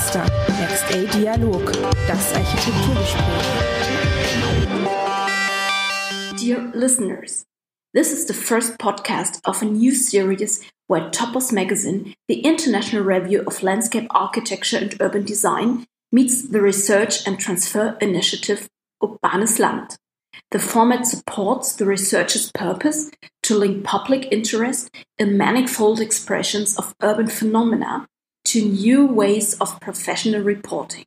Next A Dialog, das Architekturgespräch. Dear listeners, this is the first podcast of a new series where Topos Magazine, the international review of landscape architecture and urban design, meets the research and transfer initiative Urbanes Land. The format supports the researcher's purpose to link public interest in manifold expressions of urban phenomena to new ways of professional reporting.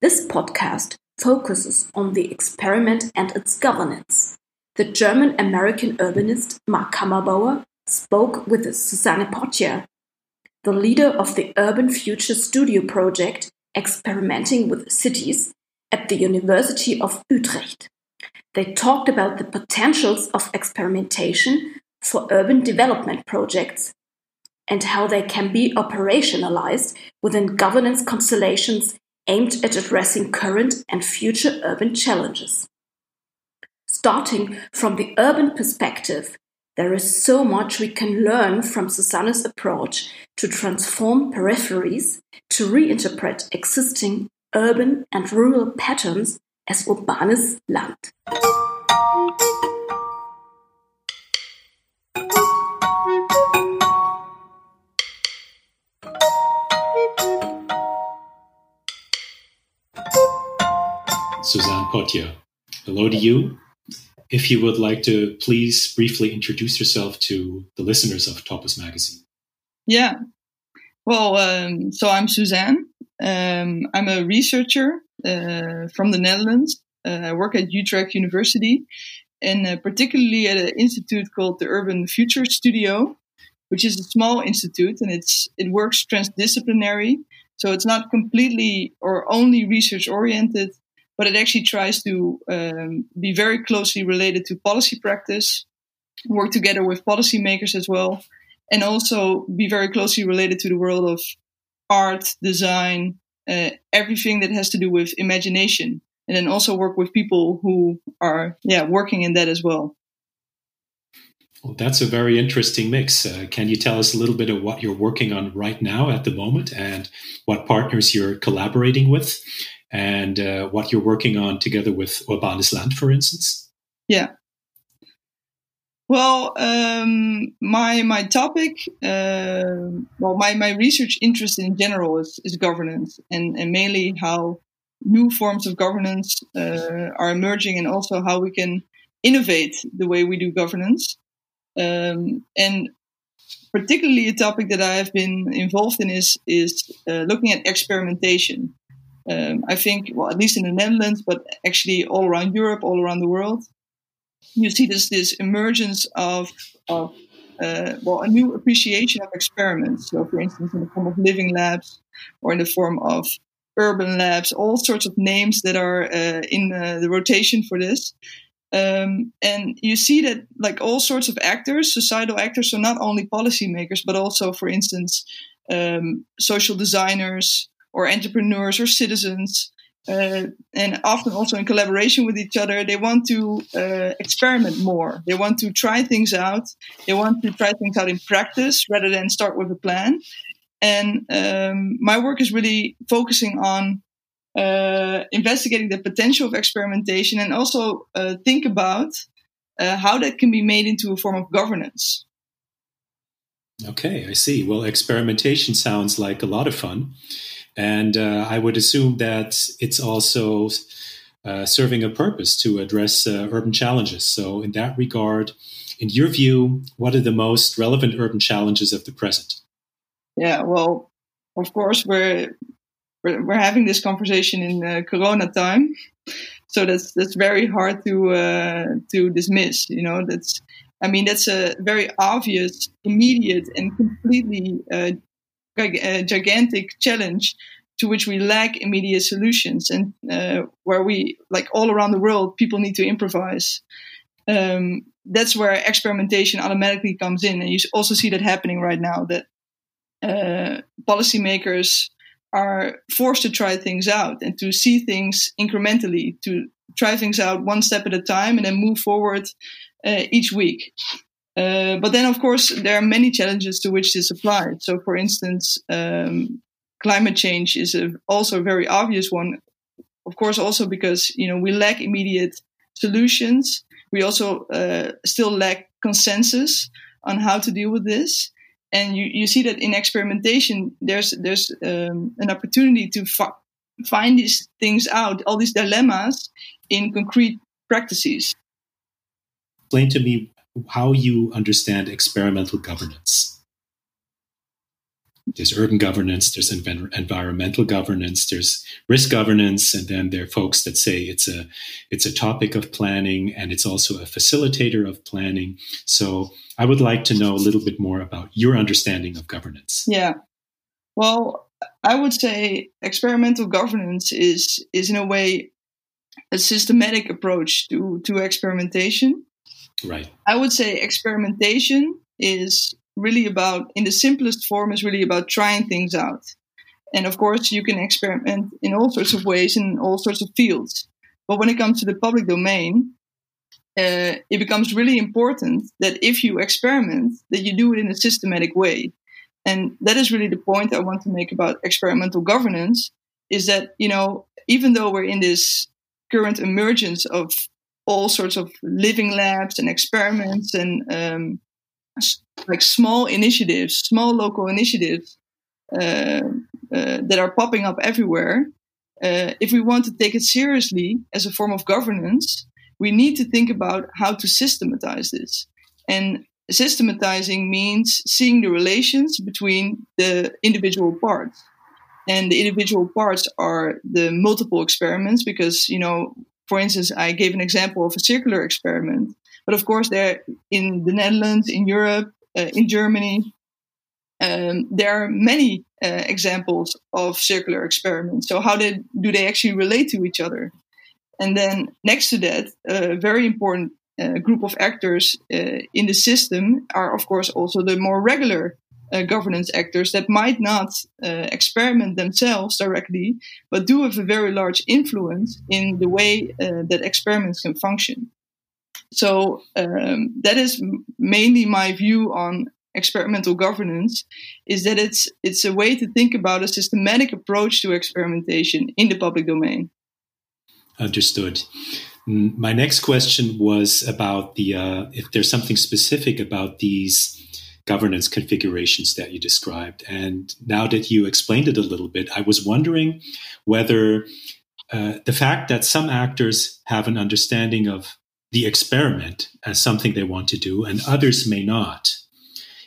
This podcast focuses on the experiment and its governance. The German American urbanist Mark Kammerbauer spoke with Suzanne Potjer, the leader of the Urban Future Studio project experimenting with cities at the University of Utrecht. They talked about the potentials of experimentation for urban development projects and how they can be operationalized within governance constellations aimed at addressing current and future urban challenges. Starting from the urban perspective, there is so much we can learn from Suzanne's approach to transform peripheries to reinterpret existing urban and rural patterns as urbanes Land. Suzanne Potjer. Hello to you. If you would like to please briefly introduce yourself to the listeners of Topos Magazine. Yeah. Well, um, so I'm Suzanne. Um, I'm a researcher uh, from the Netherlands. Uh, I work at Utrecht University and uh, particularly at an institute called the Urban Future Studio, which is a small institute and it's it works transdisciplinary. So it's not completely or only research oriented, but it actually tries to um, be very closely related to policy practice, work together with policymakers as well, and also be very closely related to the world of art, design, uh, everything that has to do with imagination, and then also work with people who are yeah working in that as well. Well, that's a very interesting mix. Uh, can you tell us a little bit of what you're working on right now at the moment, and what partners you're collaborating with, and uh, what you're working on together with Urbanes Land, for instance? Yeah. Well, um, my my topic, uh, well, my, my research interest in general is, is governance, and, and mainly how new forms of governance uh, are emerging, and also how we can innovate the way we do governance. Um, and particularly a topic that I have been involved in is is uh, looking at experimentation. Um, I think, well, at least in the Netherlands, but actually all around Europe, all around the world, you see this this emergence of of uh, well a new appreciation of experiments. So, for instance, in the form of living labs or in the form of urban labs, all sorts of names that are uh, in uh, the rotation for this. Um, and you see that like all sorts of actors, societal actors, so not only policymakers, but also, for instance, um, social designers or entrepreneurs or citizens, uh, and often also in collaboration with each other, they want to uh, experiment more. They want to try things out. They want to try things out in practice rather than start with a plan. And um, my work is really focusing on uh, investigating the potential of experimentation and also uh, think about uh, how that can be made into a form of governance. Okay, I see. Well, experimentation sounds like a lot of fun. And uh, I would assume that it's also uh, serving a purpose to address uh, urban challenges. So, in that regard, in your view, what are the most relevant urban challenges of the present? Yeah, well, of course, we're we're, we're having this conversation in Corona time, so that's that's very hard to uh, to dismiss. You know, that's I mean, that's a very obvious, immediate, and completely uh, a gigantic challenge to which we lack immediate solutions and uh, where we like all around the world people need to improvise. Um, that's where experimentation automatically comes in. And you also see that happening right now that uh, policymakers are forced to try things out and to see things incrementally to try things out one step at a time and then move forward uh, each week uh, but then, of course, there are many challenges to which this applies. So, for instance, um, climate change is a, also a very obvious one. Of course, also because you know we lack immediate solutions. We also uh, still lack consensus on how to deal with this. And you, you see that in experimentation, there's there's um, an opportunity to fi- find these things out, all these dilemmas in concrete practices. Explain to me how you understand experimental governance. There's urban governance, there's env- environmental governance, there's risk governance, and then there are folks that say it's a it's a topic of planning and it's also a facilitator of planning. So I would like to know a little bit more about your understanding of governance. Yeah. Well, I would say experimental governance is is in a way a systematic approach to to experimentation. Right. I would say experimentation is really about in the simplest form is really about trying things out. And of course, you can experiment in all sorts of ways in all sorts of fields. But when it comes to the public domain, uh, it becomes really important that if you experiment, that you do it in a systematic way. And that is really the point I want to make about experimental governance is that, you know, even though we're in this current emergence of all sorts of living labs and experiments and um, like small initiatives, small local initiatives uh, uh, that are popping up everywhere. Uh, if we want to take it seriously as a form of governance, we need to think about how to systematize this. And systematizing means seeing the relations between the individual parts. And the individual parts are the multiple experiments because, you know, for instance, I gave an example of a circular experiment. But of course, there in the Netherlands, in Europe, uh, in Germany, um, there are many uh, examples of circular experiments. So how did, do they actually relate to each other? And then next to that, a very important uh, group of actors uh, in the system are, of course, also the more regular uh, governance actors that might not uh, experiment themselves directly, but do have a very large influence in the way uh, that experiments can function. So um, that is mainly my view on experimental governance is that it's it's a way to think about a systematic approach to experimentation in the public domain understood my next question was about the uh, if there's something specific about these governance configurations that you described and now that you explained it a little bit i was wondering whether uh, the fact that some actors have an understanding of the experiment as something they want to do and others may not.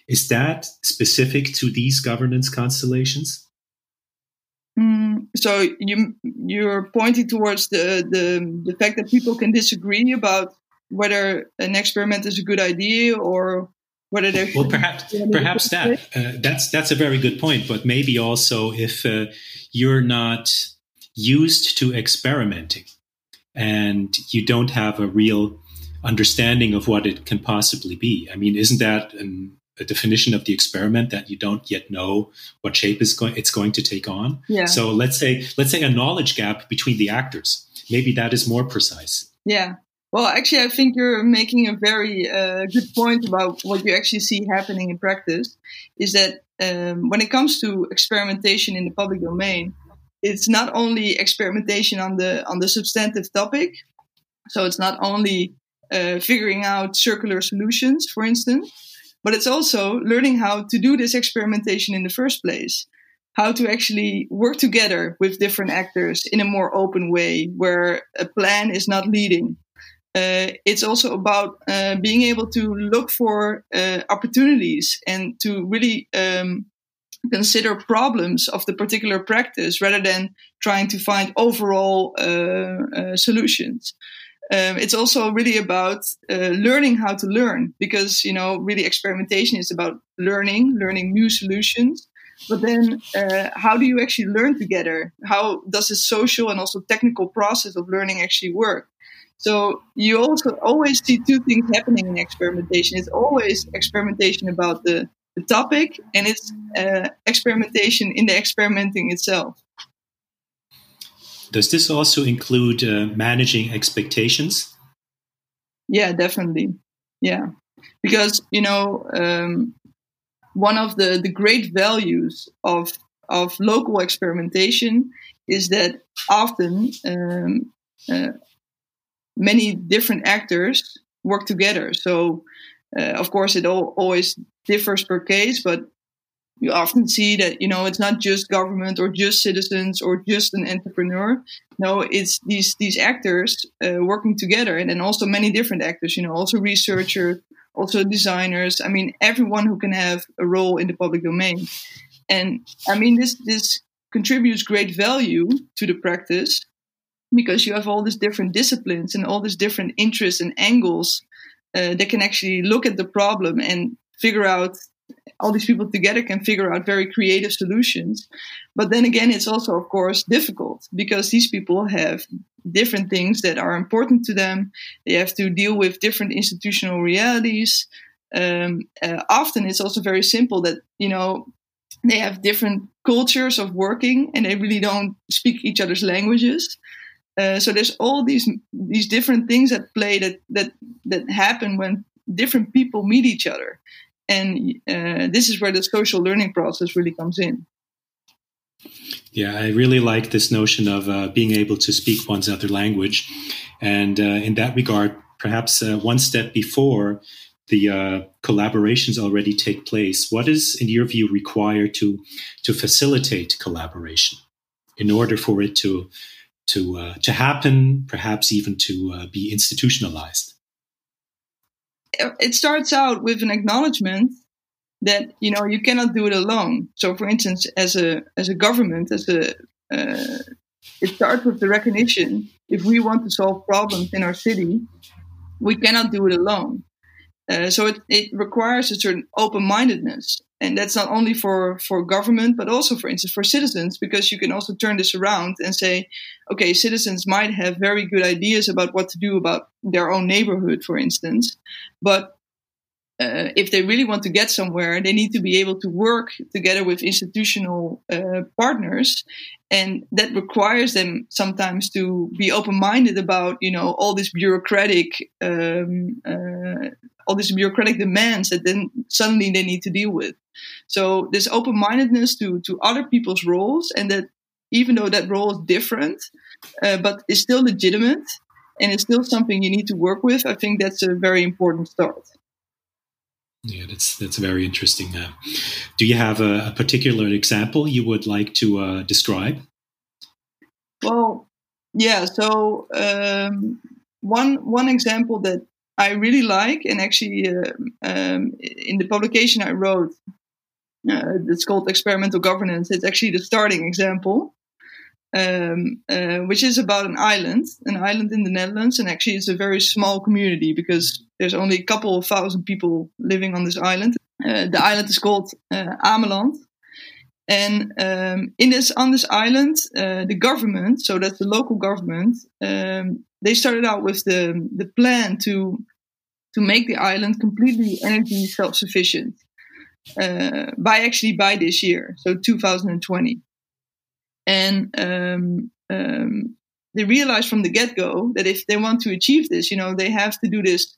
Is that specific to these governance constellations? Mm, so you you're pointing towards the, the the fact that people can disagree about whether an experiment is a good idea or whether they well perhaps perhaps that uh, that's that's a very good point but maybe also if uh, you're not used to experimenting and you don't have a real understanding of what it can possibly be. I mean, isn't that an, a definition of the experiment that you don't yet know what shape is going it's going to take on? Yeah. So let's say let's say a knowledge gap between the actors. Maybe that is more precise. Yeah. Well, actually, I think you're making a very uh, good point about what you actually see happening in practice. Is that um, when it comes to experimentation in the public domain, it's not only experimentation on the on the substantive topic. So it's not only uh, figuring out circular solutions, for instance, but it's also learning how to do this experimentation in the first place. How to actually work together with different actors in a more open way, where a plan is not leading. Uh, it's also about uh, being able to look for uh, opportunities and to really um, consider problems of the particular practice rather than trying to find overall solutions. Um, it's also really about uh, learning how to learn because you know really experimentation is about learning learning new solutions. But then uh, how do you actually learn together? How does the social and also technical process of learning actually work so you also always see two things happening in experimentation it's always experimentation about the the topic and it's uh, experimentation in the experimenting itself. Does this also include uh, managing expectations? Yeah, definitely. Yeah, because you know um, one of the the great values of of local experimentation is that often um, uh, many different actors work together. So, uh, of course, it all, always differs per case, but you often see that you know it's not just government or just citizens or just an entrepreneur. No, it's these these actors uh, working together, and then also many different actors. You know, also researchers, also designers. I mean, everyone who can have a role in the public domain. And I mean, this this contributes great value to the practice because you have all these different disciplines and all these different interests and angles uh, that can actually look at the problem and figure out all these people together can figure out very creative solutions. But then again, it's also, of course, difficult because these people have different things that are important to them. They have to deal with different institutional realities. Um, uh, often it's also very simple that, you know, they have different cultures of working and they really don't speak each other's languages. Uh, so there's all these these different things at play that that that happen when different people meet each other and uh, this is where the social learning process really comes in. Yeah, I really like this notion of uh, being able to speak one's other language. And uh, in that regard, perhaps uh, one step before the collaborations already take place, what is, in your view, required to, to facilitate collaboration in order for it to, to, uh, to happen, perhaps even to be institutionalized? it starts out with an acknowledgement that you know you cannot do it alone. So, for instance, as a as a government, as a uh, it starts with the recognition if we want to solve problems in our city, we cannot do it alone. Uh, so it, it requires a certain open-mindedness and that's not only for for government but also for instance for citizens because you can also turn this around and say okay citizens might have very good ideas about what to do about their own neighborhood for instance. But uh, if they really want to get somewhere, they need to be able to work together with institutional uh, partners, and that requires them sometimes to be open-minded about, you know, all this bureaucratic, um, uh, all these bureaucratic demands that then suddenly they need to deal with. So this open-mindedness to to other people's roles, and that even though that role is different, uh, but is still legitimate and it's still something you need to work with. I think that's a very important start. Yeah, that's that's very interesting. Uh, do you have a, a, particular example you would like to uh, describe? Well, yeah. So um, one one example that I really like, and actually uh, um, in the publication I wrote, uh, it's called experimental governance. It's actually the starting example um, uh, which is about an island, an island in the Netherlands, and actually it's a very small community because there's only a couple of thousand people living on this island. Uh, the island is called uh, Ameland, and um, in this on this island, uh, the government, so that's the local government, um, they started out with the the plan to to make the island completely energy self sufficient uh, by actually by this year, so 2020. And um, um, they realized from the get go that if they want to achieve this, you know, they have to do this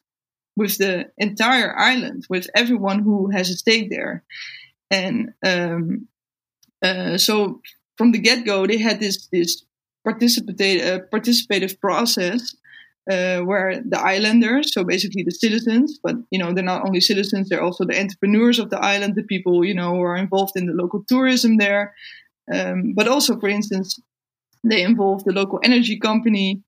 with the entire island, with everyone who has a stake there. And um, uh, so from the get go, they had this this participative uh, participative process uh, where the islanders, so basically the citizens, but you know they're not only citizens, they're also the entrepreneurs of the island, the people you know who are involved in the local tourism there, um, but also, for instance, they involve the local energy company.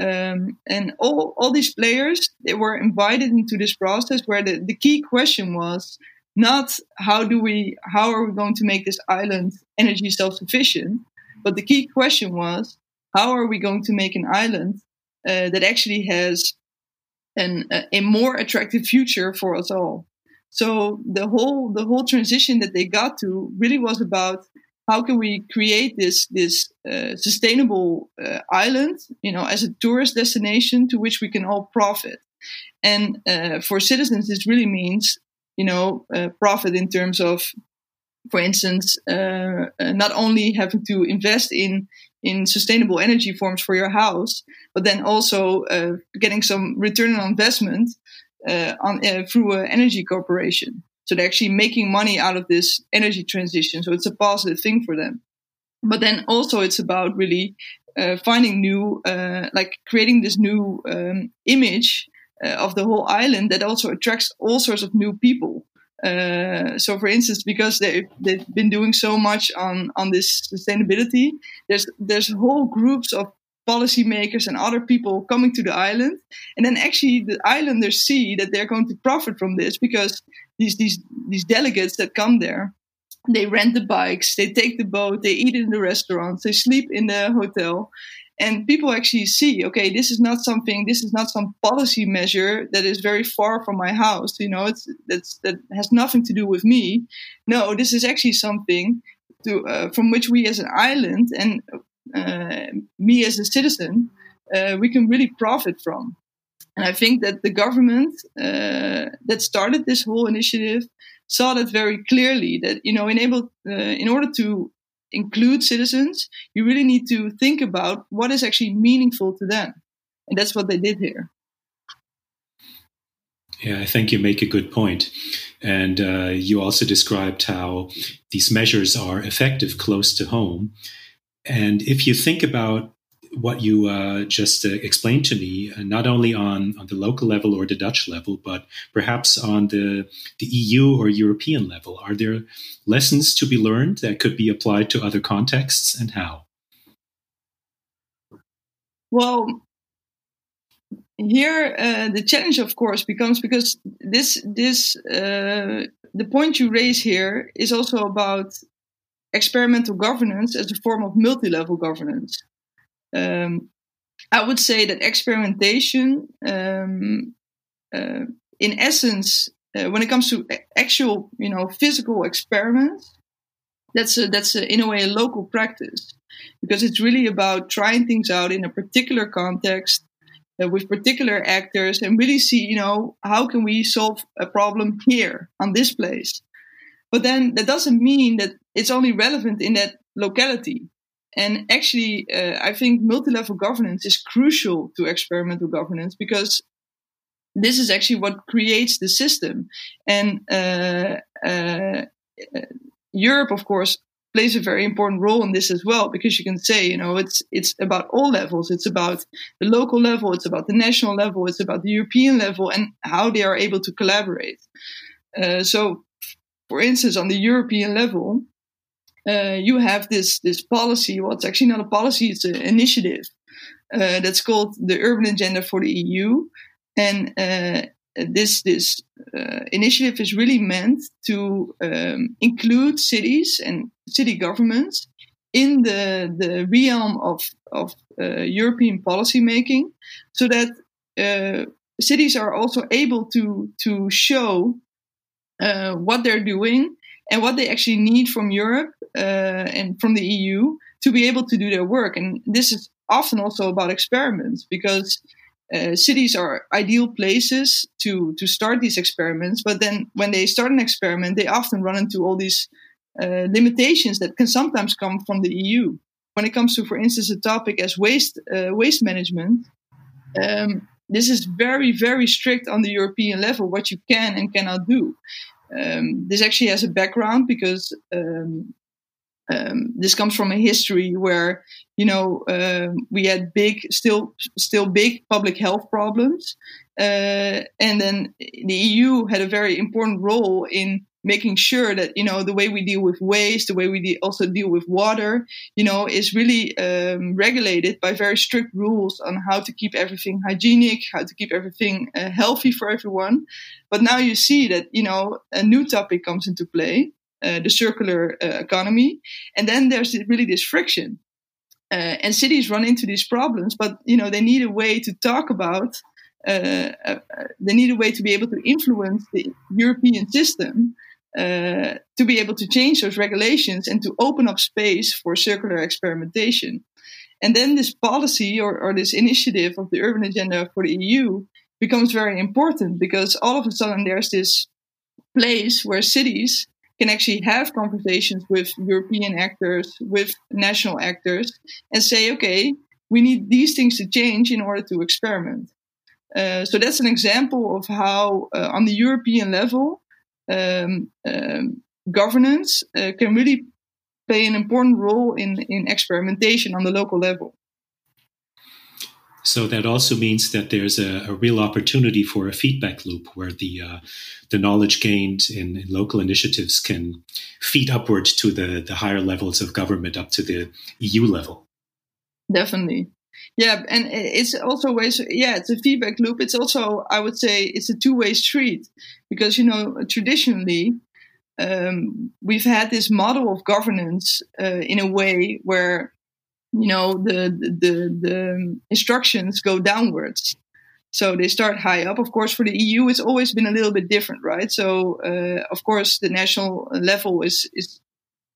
Um, and all, all these players, they were invited into this process where the, the key question was not how do we, how are we going to make this island energy self-sufficient? But the key question was, how are we going to make an island uh, that actually has an, a, a more attractive future for us all? So the whole the whole transition that they got to really was about how can we create this this uh, sustainable uh, island, you know, as a tourist destination to which we can all profit. And uh, for citizens, this really means, you know, uh, profit in terms of, for instance, uh, uh, not only having to invest in in sustainable energy forms for your house, but then also getting some return on investment on through an energy corporation. So they're actually making money out of this energy transition. So it's a positive thing for them. But then also it's about really uh, finding new, uh, like creating this new um, image uh, of the whole island that also attracts all sorts of new people. Uh, so, for instance, because they've, they've been doing so much on, on this sustainability, there's there's whole groups of policymakers and other people coming to the island, and then actually the islanders see that they're going to profit from this because these these these delegates that come there, they rent the bikes, they take the boat, they eat in the restaurants, they sleep in the hotel, and people actually see okay this is not something this is not some policy measure that is very far from my house you know it's that's that has nothing to do with me. No this is actually something to uh, from which we as an island and uh, me as a citizen uh, we can really profit from. And i think that the government uh, that started this whole initiative saw that very clearly that you know enabled uh, in order to include citizens, you really need to think about what is actually meaningful to them. And that's what they did here. Yeah, I think you make a good point. And uh, you also described how these measures are effective close to home. And if you think about what you uh, just uh, explained to me, uh, not only on, on the local level or the Dutch level, but perhaps on the, the EU or European level. Are there lessons to be learned that could be applied to other contexts and how? Well, here uh, the challenge, of course, becomes because this this uh, the point you raise here is also about experimental governance as a form of multi-level governance. Um, I would say that experimentation, um, uh, in essence, uh, when it comes to actual, you know, physical experiments, that's a, that's a, in a way a local practice because it's really about trying things out in a particular context uh, with particular actors and really see, you know, how can we solve a problem here on this place. But then that doesn't mean that it's only relevant in that locality. And actually, uh, I think multi-level governance is crucial to experimental governance because this is actually what creates the system. And uh, uh, Europe, of course, plays a very important role in this as well because you can say, you know, it's it's about all levels. It's about the local level, it's about the national level, it's about the European level, and how they are able to collaborate. Uh, so, for instance, on the European level, uh, you have this this policy. Well, it's actually not a policy; it's an initiative uh, that's called the Urban Agenda for the EU, and uh, this this uh, initiative is really meant to um, include cities and city governments in the the realm of of uh, European policy making, so that cities are also able to to show what they're doing and what they actually need from Europe uh, and from the EU to be able to do their work. And this is often also about experiments because uh, cities are ideal places to to start these experiments. But then when they start an experiment, they often run into all these uh, limitations that can sometimes come from the EU. When it comes to, for instance, a topic as waste uh, waste management. Um, this is very, very strict on the European level what you can and cannot do. Um, this actually has a background because um, um, this comes from a history where you know um, we had big, still, still big public health problems, uh, and then the EU had a very important role in making sure that you know the way we deal with waste, the way we de- also deal with water, you know, is really um, regulated by very strict rules on how to keep everything hygienic, how to keep everything uh, healthy for everyone. But now you see that you know a new topic comes into play, uh, the circular uh, economy, and then there's really this friction. Uh, and cities run into these problems, but you know they need a way to talk about uh, uh, they need a way to be able to influence the European system uh, to be able to change those regulations and to open up space for circular experimentation. And then this policy or, or this initiative of the urban agenda for the EU becomes very important because all of a sudden there's this place where cities can actually have conversations with European actors, with national actors, and say, okay, we need these things to change in order to experiment. Uh, so that's an example of how, uh, on the European level, um, um, governance uh, can really play an important role in, in experimentation on the local level. So that also means that there's a, a real opportunity for a feedback loop where the uh, the knowledge gained in, in, local initiatives can feed upward to the, the higher levels of government up to the EU level. Definitely. Yeah, and it's also ways. Yeah, it's a feedback loop. It's also, I would say, it's a two way street because you know traditionally um, we've had this model of governance uh, in a way where you know the, the the instructions go downwards so they start high up of course for the eu it's always been a little bit different right so uh, of course the national level is is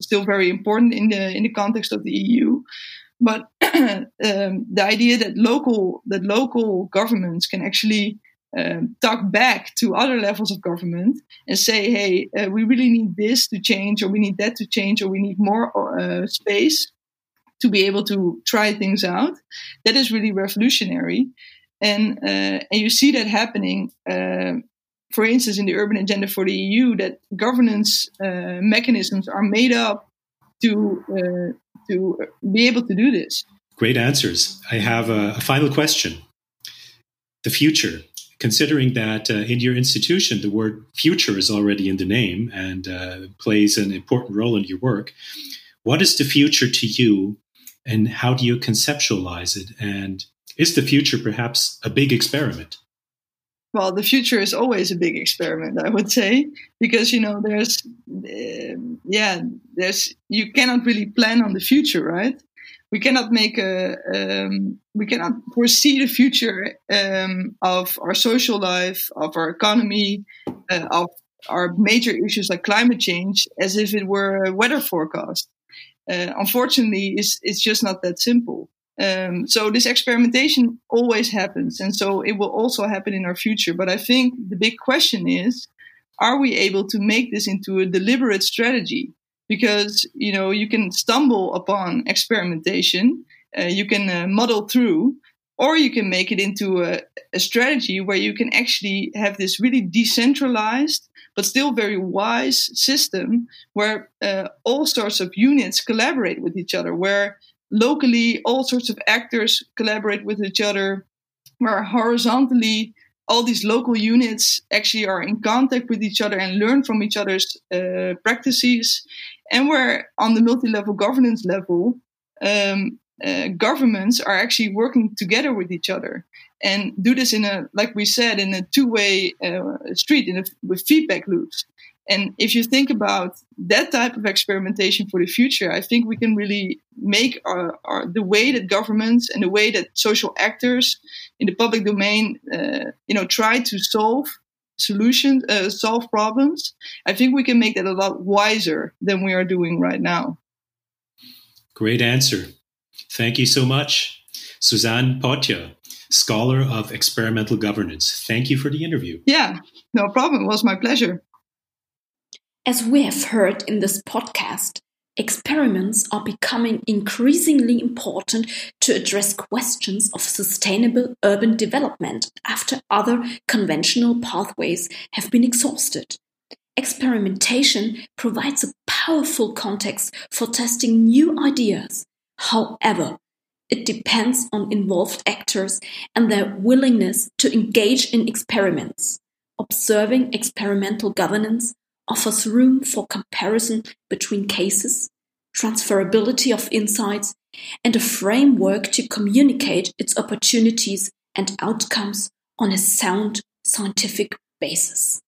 still very important in the in the context of the eu but um, the idea that local that local governments can actually um, talk back to other levels of government and say, hey, uh, we really need this to change, or we need that to change, or we need more uh, space to be able to try things out. That is really revolutionary. And, uh, and you see that happening, uh, for instance, in the urban agenda for the EU, that governance uh, mechanisms are made up to, uh, to be able to do this. Great answers. I have a, a final question. The future considering that uh, in your institution, the word future is already in the name and uh, plays an important role in your work, what is the future to you and how do you conceptualize it? And is the future perhaps a big experiment? Well, the future is always a big experiment, I would say, because you know there's, uh, yeah, there's you cannot really plan on the future, right? We cannot make a um, we cannot foresee the future um, of our social life, of our economy, uh, of our major issues like climate change as if it were a weather forecast. Uh, unfortunately, it's it's just not that simple. Um, so this experimentation always happens, and so it will also happen in our future. But I think the big question is: Are we able to make this into a deliberate strategy? Because you know you can stumble upon experimentation uh, you can uh, model through or you can make it into a, a, strategy where you can actually have this really decentralized but still very wise system where uh, all sorts of units collaborate with each other where locally all sorts of actors collaborate with each other where horizontally all these local units actually are in contact with each other and learn from each other's uh, practices and where on the multi-level governance level, um, uh, governments are actually working together with each other and do this in a, like we said, in a two-way uh, street, in a, with feedback loops. And if you think about that type of experimentation for the future, I think we can really make our, our, the way that governments and the way that social actors in the public domain, uh, you know, try to solve solutions, uh, solve problems, I think we can make that a lot wiser than we are doing right now. Great answer. Thank you so much. Suzanne Potjer, scholar of experimental governance. Thank you for the interview. Yeah, no problem. It was my pleasure. As we have heard in this podcast, Experiments are becoming increasingly important to address questions of sustainable urban development after other conventional pathways have been exhausted. Experimentation provides a powerful context for testing new ideas. However, it depends on involved actors and their willingness to engage in experiments. Observing experimental governance offers room for comparison between cases, transferability of insights, and a framework to communicate its opportunities and outcomes on a sound scientific basis.